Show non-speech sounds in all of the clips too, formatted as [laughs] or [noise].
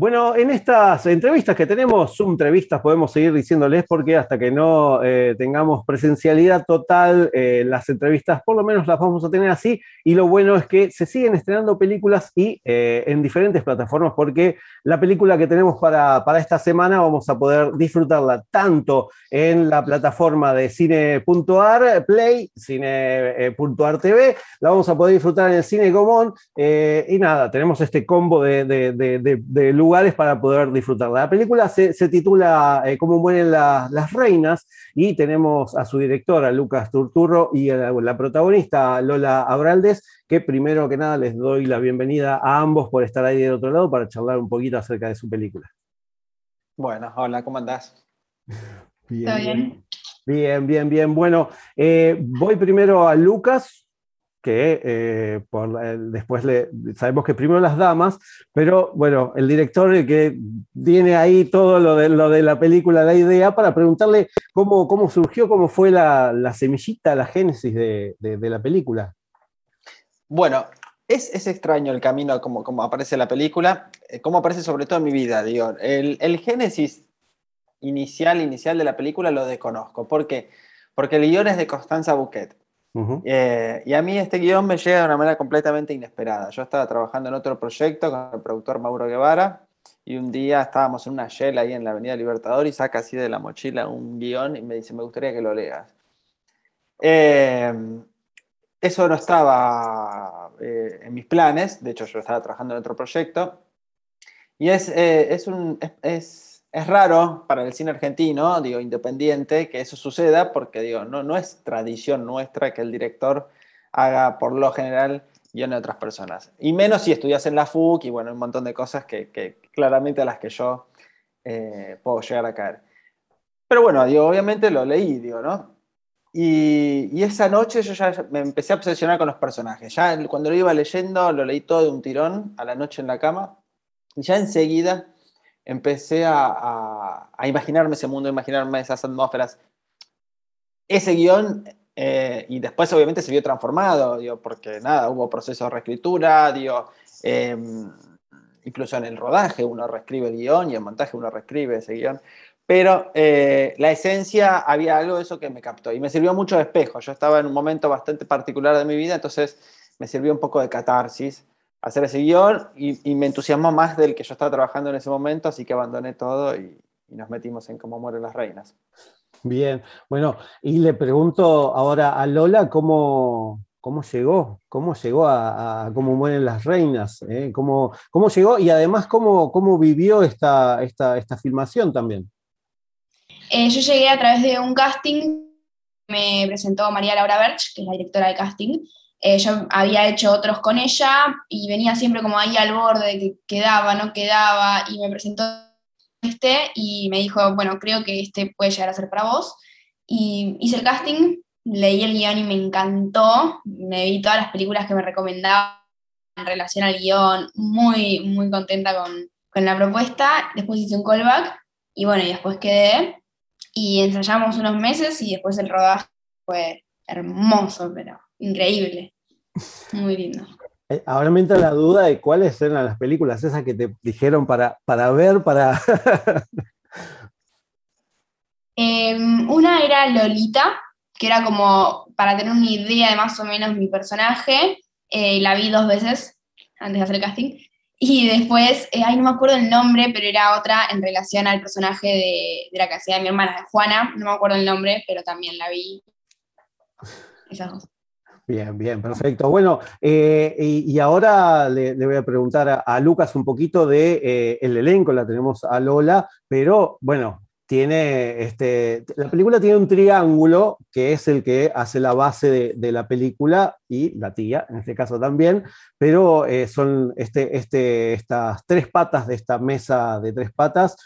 Bueno, en estas entrevistas que tenemos, Zoom entrevistas, podemos seguir diciéndoles porque hasta que no eh, tengamos presencialidad total, eh, las entrevistas por lo menos las vamos a tener así. Y lo bueno es que se siguen estrenando películas y eh, en diferentes plataformas porque la película que tenemos para, para esta semana vamos a poder disfrutarla tanto en la plataforma de cine.ar, Play, cine.ar TV, la vamos a poder disfrutar en el Cine Gomón. y nada, tenemos este combo de, de, de, de lugares para poder disfrutarla. La película se, titula eh, Cómo mueren las reinas y tenemos a su directora, Lucas Turturro, y a la, protagonista, Lola Abraldes, que primero que nada les doy la bienvenida a ambos por estar ahí del otro lado para charlar un poquito acerca de su película. Bueno, hola, ¿cómo andás? Bien, bien? Bien, bien, Bueno, eh, voy primero a Lucas, que eh, por, después le, sabemos que primero las damas, pero bueno, el director que tiene ahí todo lo de, lo de la película, la idea, para preguntarle cómo, cómo surgió, cómo fue la, la semillita, la génesis de, de, la película. Bueno, es, es, extraño el camino como, como aparece la película, eh, como aparece sobre todo en mi vida, digo, el, el génesis inicial, inicial de la película lo desconozco, ¿por qué? Porque el guion es de Constanza Bouquet. Eh, y a mí este guion me llega de una manera completamente inesperada. Yo estaba trabajando en otro proyecto con el productor Mauro Guevara y un día estábamos en una shell ahí en la Avenida Libertador y saca así de la mochila un guion y me dice, me gustaría que lo leas. Eh, eso no estaba eh, en mis planes, de hecho yo estaba trabajando en otro proyecto. Y es, es, un, es raro para el cine argentino, digo, independiente, que eso suceda, porque digo, no, no es tradición nuestra que el director haga por lo general guiones de otras personas. Y menos si estudias en la FUC y bueno, un montón de cosas que, claramente a las que yo eh, puedo llegar a caer. Pero bueno, digo, obviamente lo leí, digo, ¿no? Y, y, esa noche yo ya me empecé a obsesionar con los personajes. Ya cuando lo iba leyendo, lo leí todo de un tirón a la noche en la cama. Y ya enseguida empecé a, imaginarme ese mundo, a imaginarme esas atmósferas. Ese guion, eh, y después obviamente se vio transformado, digo, porque nada, hubo proceso de reescritura, digo, em, incluso en el rodaje uno reescribe el guion y en montaje uno reescribe ese guion. Pero eh, la esencia, había algo de eso que me captó y me sirvió mucho de espejo. Yo estaba en un momento bastante particular de mi vida, entonces me sirvió un poco de catarsis hacer ese guion y, me entusiasmó más del que yo estaba trabajando en ese momento, así que abandoné todo y, nos metimos en cómo mueren las reinas. Bien, bueno, y le pregunto ahora a Lola cómo, cómo llegó, cómo llegó a, cómo mueren las reinas, ¿eh? ¿Cómo, ¿Cómo, llegó y además cómo, cómo vivió esta, esta, esta filmación también. Eh, yo llegué a través de un casting, me presentó María Laura Berch, que es la directora de casting, eh, yo había hecho otros con ella y venía siempre como ahí al borde, que quedaba, no quedaba, y me presentó este y me dijo, bueno, creo que este puede llegar a ser para vos. Y hice el casting, leí el guion y me encantó, me vi todas las películas que me recomendaban en relación al guion, muy, muy contenta con, con la propuesta. Después hice un callback y bueno, después quedé y ensayamos unos meses y después el rodaje fue hermoso, pero increíble. Muy lindo. Eh, ahora me entra la duda de cuáles eran las películas esas que te dijeron para, para ver, para... [laughs] Em, una era Lolita, que era como para tener una idea de más o menos mi personaje. Eh, la vi dos veces antes de hacer el casting. Y después, eh, ay, no me acuerdo el nombre, pero era otra en relación al personaje de, de la que de mi hermana, Juana. No me acuerdo el nombre, pero también la vi. Bien, bien, perfecto. Bueno, eh, y, ahora le, voy a preguntar a, Lucas un poquito de eh, el elenco, la tenemos a Lola, pero bueno, tiene, este, la película tiene un triángulo que es el que hace la base de, la película y la tía, en este caso también, pero eh, son este, este, estas tres patas de esta mesa de tres patas.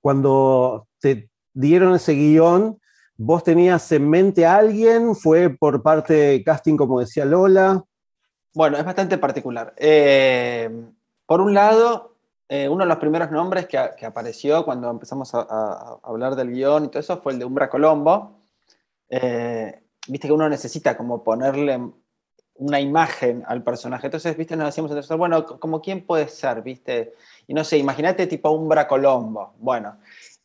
Cuando te dieron ese guion, ¿vos tenías en mente a alguien? ¿Fue por parte de casting, como decía Lola? Bueno, es bastante particular. Eh, por un lado, eh, uno de los primeros nombres que, apareció cuando empezamos a, hablar del guion y todo eso fue el de Umbra Colombo. Eh, viste que uno necesita como ponerle una imagen al personaje. Entonces, viste, nos decíamos entonces, bueno, como quién puede ser, viste. Y no sé, imagínate tipo Umbra Colombo. Bueno,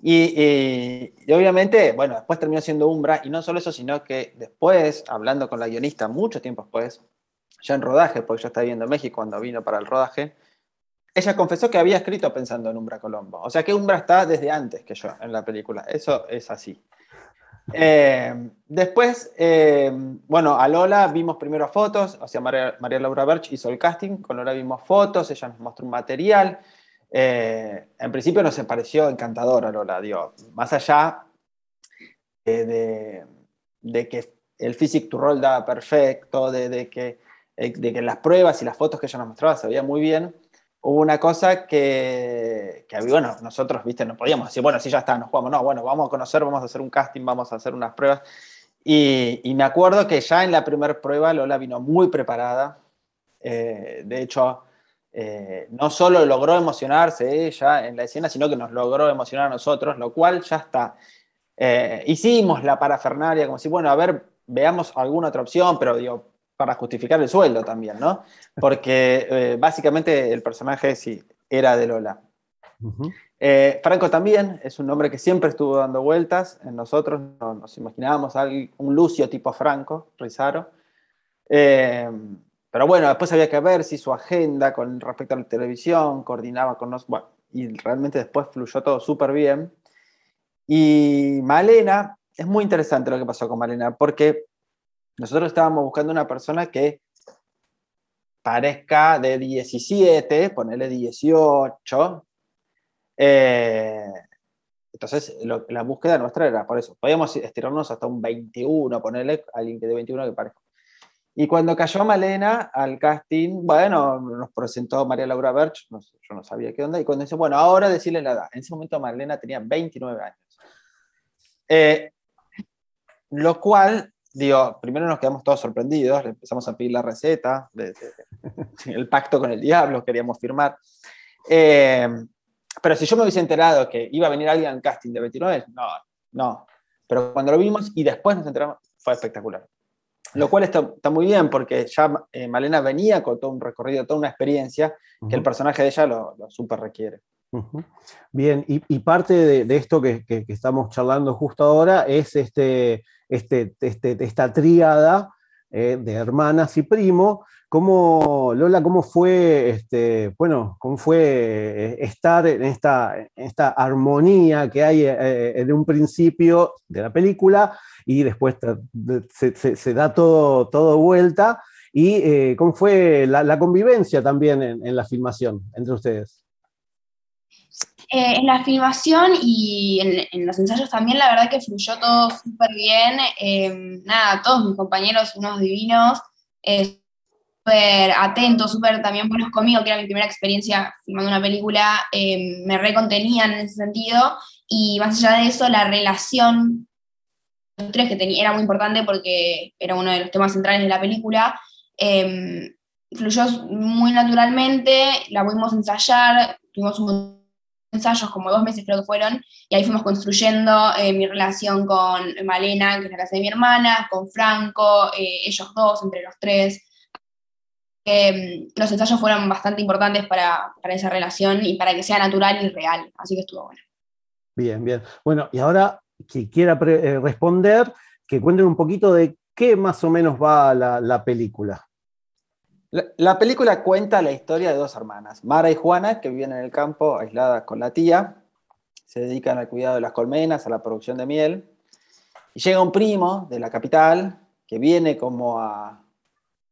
y, obviamente, bueno, después terminó siendo Umbra, y no solo eso, sino que después, hablando con la guionista, mucho tiempo después, ya en rodaje, porque yo estaba viendo México cuando vino para el rodaje, ella confesó que había escrito pensando en Umbra Colombo. O sea que Umbra está desde antes que yo en la película. Eso es así. Eh, después, eh, bueno, a Lola vimos primero fotos, o sea, María, Laura Berch hizo el casting, con Lola vimos fotos, ella nos mostró un material. Eh, en principio nos pareció encantadora Lola, digo, más allá de, que el physique to roll daba perfecto, de, que, de que las pruebas y las fotos que ella nos mostraba se veían muy bien hubo una cosa que, que, bueno, nosotros, viste, no podíamos decir, bueno, sí, ya está, nos jugamos, no, bueno, vamos a conocer, vamos a hacer un casting, vamos a hacer unas pruebas. Y, y me acuerdo que ya en la primera prueba Lola vino muy preparada. Eh, de hecho, eh, no solo logró emocionarse ella en la escena, sino que nos logró emocionar a nosotros, lo cual ya está. Eh, hicimos la parafernaria, como si, bueno, a ver, veamos alguna otra opción, pero digo, para justificar el sueldo también, ¿no? Porque eh, básicamente el personaje sí era de Lola. Eh, Franco también es un nombre que siempre estuvo dando vueltas en nosotros, nos imaginábamos un Lucio tipo Franco, Rizaro. Eh, pero bueno, después había que ver si su agenda con respecto a la televisión coordinaba con nosotros. Bueno, y realmente después fluyó todo súper bien. Y Malena, es muy interesante lo que pasó con Malena, porque nosotros estábamos buscando una persona que parezca de 17, ponerle 18. Eh, entonces, la búsqueda nuestra era por eso. Podíamos estirarnos hasta un 21, ponerle a alguien de 21 que parezca. Y cuando cayó Malena al casting, bueno, nos presentó María Laura Berch, yo no sabía qué onda, y cuando dice, bueno, ahora decirle la edad. En ese momento Malena tenía 29 años. Eh, lo cual digo, primero nos quedamos todos sorprendidos, le empezamos a pedir la receta, el pacto con el diablo, queríamos firmar. Eh, pero si yo me hubiese enterado que iba a venir alguien al casting de 29, no, no. Pero cuando lo vimos y después nos enteramos, fue espectacular. Lo cual está, está muy bien porque ya eh, Malena venía con todo un recorrido, toda una experiencia que el personaje de ella lo, lo súper requiere. Bien, y, parte de, esto que, estamos charlando justo ahora es este, este, este esta tríada eh, de hermanas y primo. ¿Cómo, Lola, cómo fue, este, bueno, cómo fue eh, estar en esta, esta armonía que hay eh, en un principio de la película y después se, da todo, todo vuelta? ¿Y cómo fue la, convivencia también en la filmación entre ustedes? Eh, en la filmación y en, los ensayos también, la verdad que fluyó todo súper bien. Em, nada, todos mis compañeros, unos divinos, eh, súper atentos, súper también buenos conmigo, que era mi primera experiencia filmando una película, em, me recontenían en ese sentido. Y más allá de eso, la relación tres que tenía era muy importante porque era uno de los temas centrales de la película. Fluyó muy naturalmente, la pudimos ensayar, tuvimos un ensayos, como dos meses creo que fueron, y ahí fuimos construyendo eh, mi relación con Malena, que es la casa de mi hermana, con Franco, eh, ellos dos, entre los tres. Em, los ensayos fueron bastante importantes para, para, esa relación y para que sea natural y real, así que estuvo bueno. Bien, bien. Bueno, y ahora que quiera eh, responder, que cuenten un poquito de qué más o menos va la, la película. La, película cuenta la historia de dos hermanas, Mara y Juana, que viven en el campo aisladas con la tía, se dedican al cuidado de las colmenas, a la producción de miel, y llega un primo de la capital que viene como a,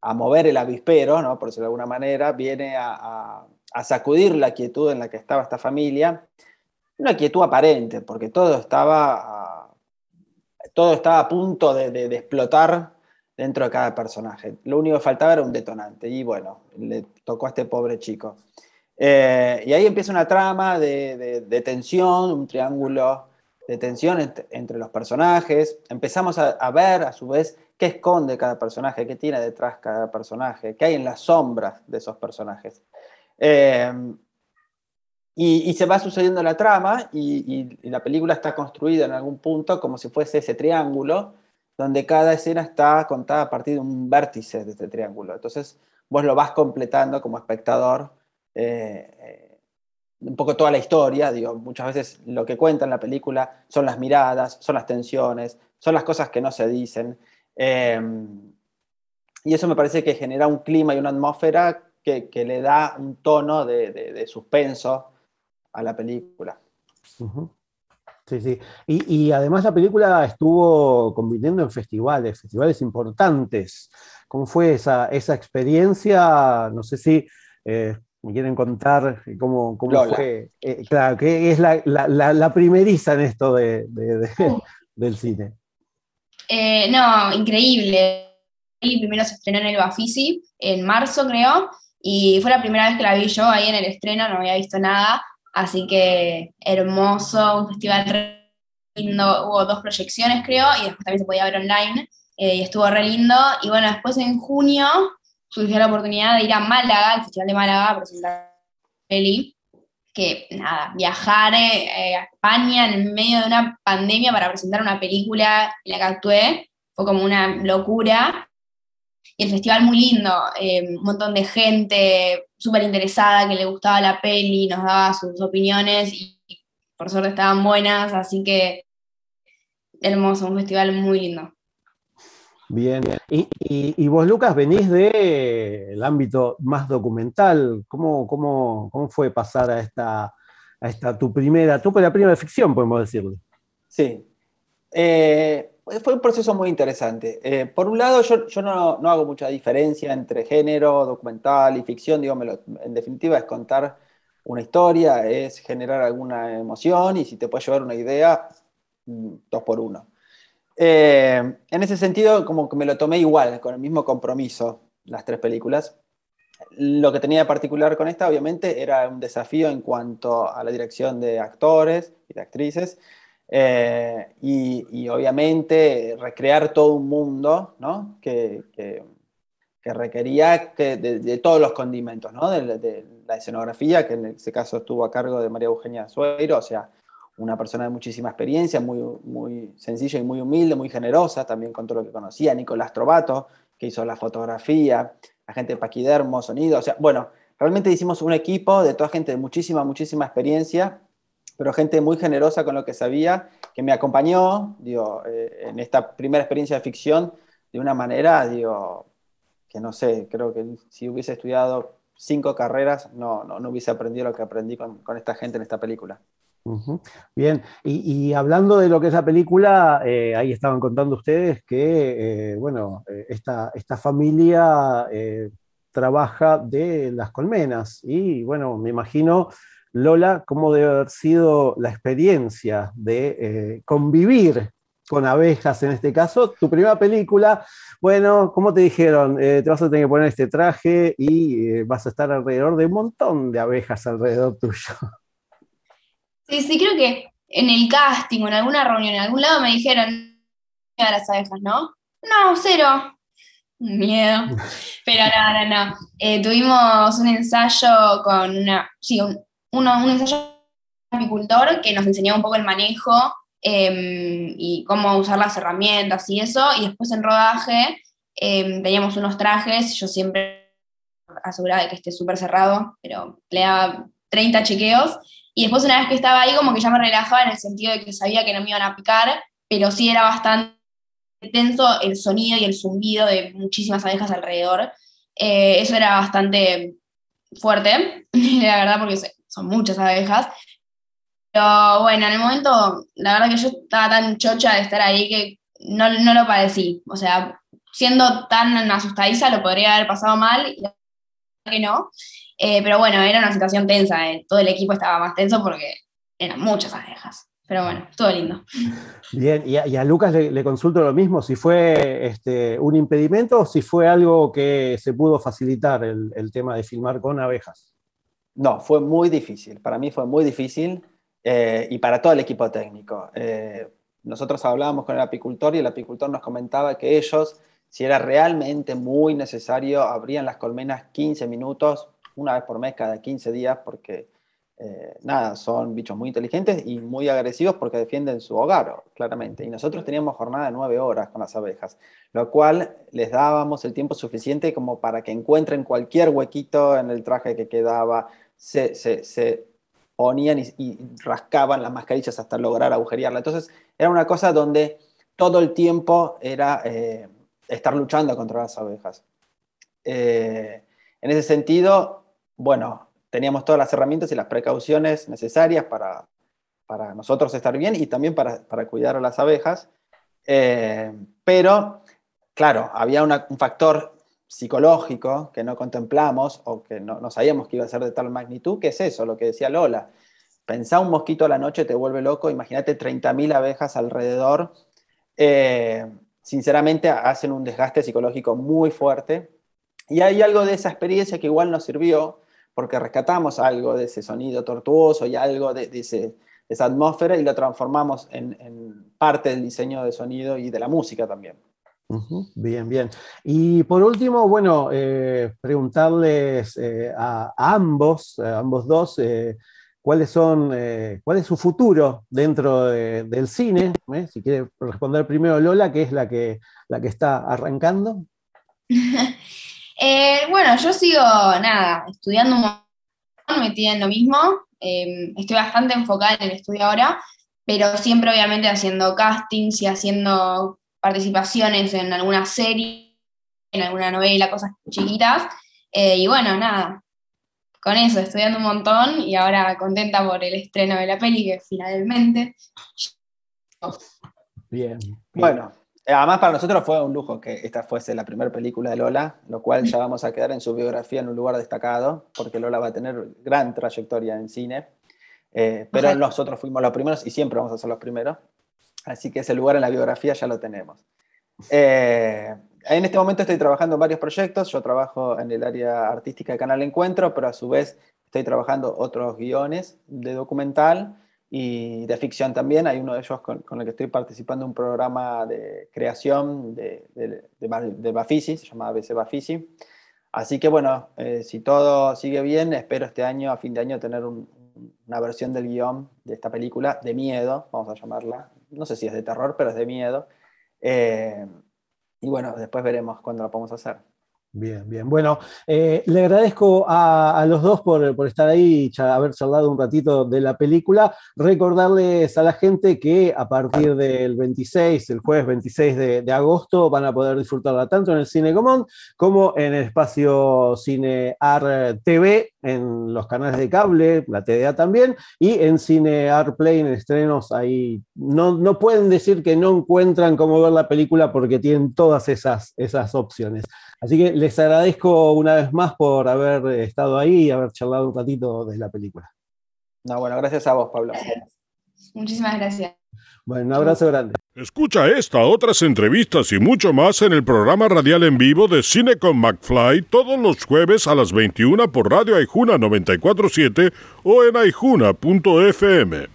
mover el avispero, ¿no? por decirlo de alguna manera, viene a, sacudir la quietud en la que estaba esta familia, una quietud aparente, porque todo estaba, todo estaba a punto de, explotar dentro de cada personaje. Lo único que faltaba era un detonante, y bueno, le tocó a este pobre chico. Eh, y ahí empieza una trama de, tensión, un triángulo de tensión entre, los personajes. Empezamos a, ver, a su vez, qué esconde cada personaje, qué tiene detrás cada personaje, qué hay en las sombras de esos personajes. Eh, y, se va sucediendo la trama y, la película está construida en algún punto como si fuese ese triángulo, donde cada escena está contada a partir de un vértice de este triángulo. Entonces vos lo vas completando como espectador. Eh, eh, un poco toda la historia, digo, muchas veces lo que cuenta en la película son las miradas, son las tensiones, son las cosas que no se dicen. Eh, y eso me parece que genera un clima y una atmósfera que, le da un tono de suspenso a la película. Sí, sí. Y, además la película estuvo convirtiendo en festivales, festivales importantes. ¿Cómo fue esa, esa experiencia? No sé si eh, me quieren contar cómo, fue. Eh, claro, que es la, la, primeriza en esto de, uh. [laughs] del cine. Eh, no, increíble. Primero se estrenó en el Bafisi en marzo, creo, y fue la primera vez que la vi yo ahí en el estreno, no había visto nada. Así que hermoso, un festival lindo, hubo dos proyecciones creo, y después también se podía ver online, eh, y estuvo re lindo. Y bueno, después en junio surgió la oportunidad de ir a Málaga, al Festival de Málaga, a presentar peli, que nada, viajar eh, a España en medio de una pandemia para presentar una película en la que actué, fue como una locura. Y el festival muy lindo, eh, un montón de gente súper interesada que le gustaba la peli, nos daba sus opiniones y por suerte estaban buenas, así que hermoso, un festival muy lindo. Bien, y, vos Lucas venís del ámbito más documental, ¿Cómo, cómo, cómo fue pasar a esta, a esta tu primera, tu primera ficción, podemos decirle? Sí, eh, fue un proceso muy interesante. Eh, por un lado, yo, yo no, no, hago mucha diferencia entre género, documental y ficción. Digo, en definitiva, es contar una historia, es generar alguna emoción y si te puede llevar una idea, mm, dos por uno. Eh, en ese sentido, como que me lo tomé igual, con el mismo compromiso, las tres películas. Lo que tenía de particular con esta, obviamente, era un desafío en cuanto a la dirección de actores y de actrices eh, y, obviamente recrear todo un mundo ¿no? que, que, requería que de, todos los condimentos, ¿no? de, la escenografía, que en ese caso estuvo a cargo de María Eugenia Sueiro, o sea, una persona de muchísima experiencia, muy, muy sencilla y muy humilde, muy generosa, también con todo lo que conocía, Nicolás Trovato, que hizo la fotografía, la gente de Paquidermo, sonido, o sea, bueno, realmente hicimos un equipo de toda gente de muchísima, muchísima experiencia pero gente muy generosa con lo que sabía, que me acompañó digo, eh, en esta primera experiencia de ficción de una manera, digo, que no sé, creo que si hubiese estudiado cinco carreras, no, no, no hubiese aprendido lo que aprendí con, con esta gente en esta película. Bien, y, hablando de lo que es la película, eh, ahí estaban contando ustedes que, eh, bueno, esta, esta familia trabaja de las colmenas y, bueno, me imagino Lola, ¿cómo debe haber sido la experiencia de eh, convivir con abejas en este caso? Tu primera película, bueno, ¿cómo te dijeron? Eh, te vas a tener que poner este traje y eh, vas a estar alrededor de un montón de abejas alrededor tuyo. Sí, sí, creo que en el casting o en alguna reunión, en algún lado me dijeron a las abejas, ¿no? No, cero. Miedo. [laughs] Pero no, no, no. tuvimos un ensayo con una, sí, un, uno, un ensayo apicultor que nos enseñaba un poco el manejo em, y cómo usar las herramientas y eso, y después en rodaje em, teníamos unos trajes, yo siempre aseguraba de que esté súper cerrado, pero le daba 30 chequeos, y después una vez que estaba ahí como que ya me relajaba en el sentido de que sabía que no me iban a picar, pero sí era bastante tenso el sonido y el zumbido de muchísimas abejas alrededor. Eh, eso era bastante fuerte, [laughs] la verdad, porque son muchas abejas. Pero bueno, en el momento, la verdad que yo estaba tan chocha de estar ahí que no, no lo padecí. O sea, siendo tan asustadiza lo podría haber pasado mal, que no. Eh, pero bueno, era una situación tensa, eh. todo el equipo estaba más tenso porque eran muchas abejas. Pero bueno, todo lindo. Bien, y a, Lucas le, consulto lo mismo, si fue este, un impedimento o si fue algo que se pudo facilitar el, tema de filmar con abejas. No, fue muy difícil. Para mí fue muy difícil eh, y para todo el equipo técnico. Eh, nosotros hablábamos con el apicultor y el apicultor nos comentaba que ellos, si era realmente muy necesario, abrían las colmenas 15 minutos, una vez por mes, cada 15 días, porque eh, nada, son bichos muy inteligentes y muy agresivos porque defienden su hogar, claramente. Y nosotros teníamos jornada de nueve horas con las abejas, lo cual les dábamos el tiempo suficiente como para que encuentren cualquier huequito en el traje que quedaba, se, se, ponían y, rascaban las mascarillas hasta lograr agujerearla. Entonces era una cosa donde todo el tiempo era eh, estar luchando contra las abejas. Eh, en ese sentido, bueno, teníamos todas las herramientas y las precauciones necesarias para, para nosotros estar bien y también para, para cuidar a las abejas. Eh, pero, claro, había un factor psicológico que no contemplamos o que no, no, sabíamos que iba a ser de tal magnitud, que es eso, lo que decía Lola. Pensá un mosquito a la noche, te vuelve loco, imagínate 30.000 abejas alrededor. Eh, sinceramente hacen un desgaste psicológico muy fuerte. Y hay algo de esa experiencia que igual nos sirvió porque rescatamos algo de ese sonido tortuoso y algo de, esa atmósfera y lo transformamos en, parte del diseño de sonido y de la música también. bien, bien. Y por último, bueno, eh, preguntarles eh, a, ambos, a ambos dos, eh, cuáles son, cuál es su futuro dentro del cine. Si quiere responder primero Lola, que es la que, la que está arrancando. [laughs] Eh, bueno, yo sigo, nada, estudiando un montón, metida en lo mismo. Em, estoy bastante enfocada en el estudio ahora, pero siempre obviamente haciendo castings y haciendo participaciones en alguna serie, en alguna novela, cosas chiquitas. Eh, y bueno, nada, con eso, estudiando un montón y ahora contenta por el estreno de la peli que finalmente... Bien. Bueno, además, para nosotros fue un lujo que esta fuese la primera película de Lola, lo cual ya vamos a quedar en su biografía en un lugar destacado, porque Lola va a tener gran trayectoria en cine. Eh, pero nosotros fuimos los primeros y siempre vamos a ser los primeros. Así que ese lugar en la biografía ya lo tenemos. Eh, en este momento estoy trabajando en varios proyectos. Yo trabajo en el área artística de Canal Encuentro, pero a su vez estoy trabajando otros guiones de documental y de ficción también. Hay uno de ellos con, el que estoy participando en un programa de creación de, de, de, Bafisi, se llama ABC Bafisi. Así que bueno, eh, si todo sigue bien, espero este año, a fin de año, tener una versión del guion de esta película de miedo, vamos a llamarla. No sé si es de terror, pero es de miedo. Eh, y bueno, después veremos cuándo la podemos hacer. Bien, bien. Bueno, eh, le agradezco a, los dos por, estar ahí y haber charlado un ratito de la película. Recordarles a la gente que a partir del 26, el jueves 26 de, agosto, van a poder disfrutarla tanto en el Cine Común como en el espacio Cine Ar TV, en los canales de cable, la TDA también, y en Cine Art Play, en estrenos, ahí no, no pueden decir que no encuentran cómo ver la película porque tienen todas esas, esas opciones. Así que les agradezco una vez más por haber estado ahí y haber charlado un ratito de la película. No, bueno, gracias a vos, Pablo. Muchísimas gracias. Bueno, un abrazo grande. Escucha esta, otras entrevistas y mucho más en el programa radial en vivo de Cine con McFly todos los jueves a las 21 por Radio Aijuna 947 o en aijuna.fm.